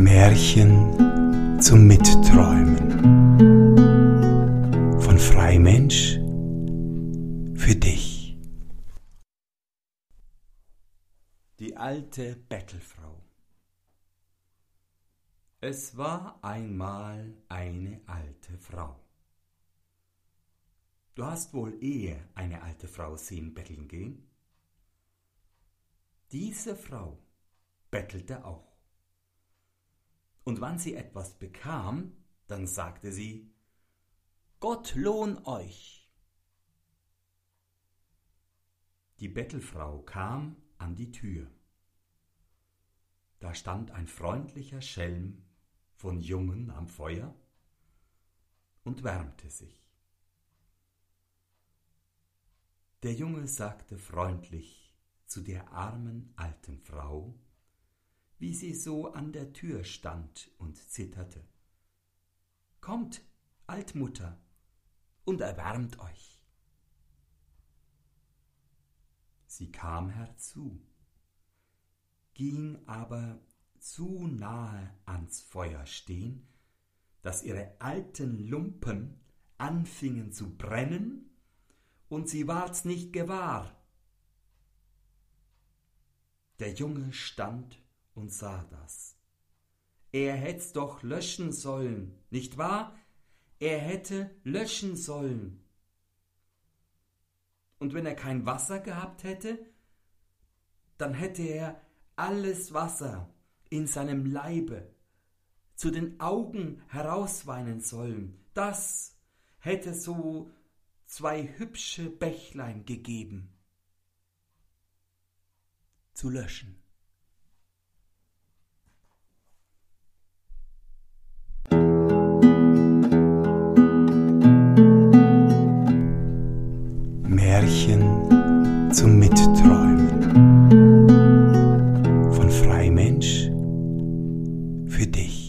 Märchen zum Mitträumen von Freimensch für dich. Die alte Bettelfrau Es war einmal eine alte Frau. Du hast wohl ehe eine alte Frau sehen betteln gehen? Diese Frau bettelte auch. Und wann sie etwas bekam, dann sagte sie, Gott lohn euch. Die Bettelfrau kam an die Tür. Da stand ein freundlicher Schelm von Jungen am Feuer und wärmte sich. Der Junge sagte freundlich zu der armen alten Frau, wie sie so an der Tür stand und zitterte. Kommt, Altmutter, und erwärmt euch. Sie kam herzu, ging aber zu nahe ans Feuer stehen, dass ihre alten Lumpen anfingen zu brennen, und sie ward's nicht gewahr. Der Junge stand und sah das. Er hätt's doch löschen sollen, nicht wahr? Er hätte löschen sollen. Und wenn er kein Wasser gehabt hätte, dann hätte er alles Wasser in seinem Leibe zu den Augen herausweinen sollen. Das hätte so zwei hübsche Bächlein gegeben zu löschen. zum Mitträumen. Von Freimensch für dich.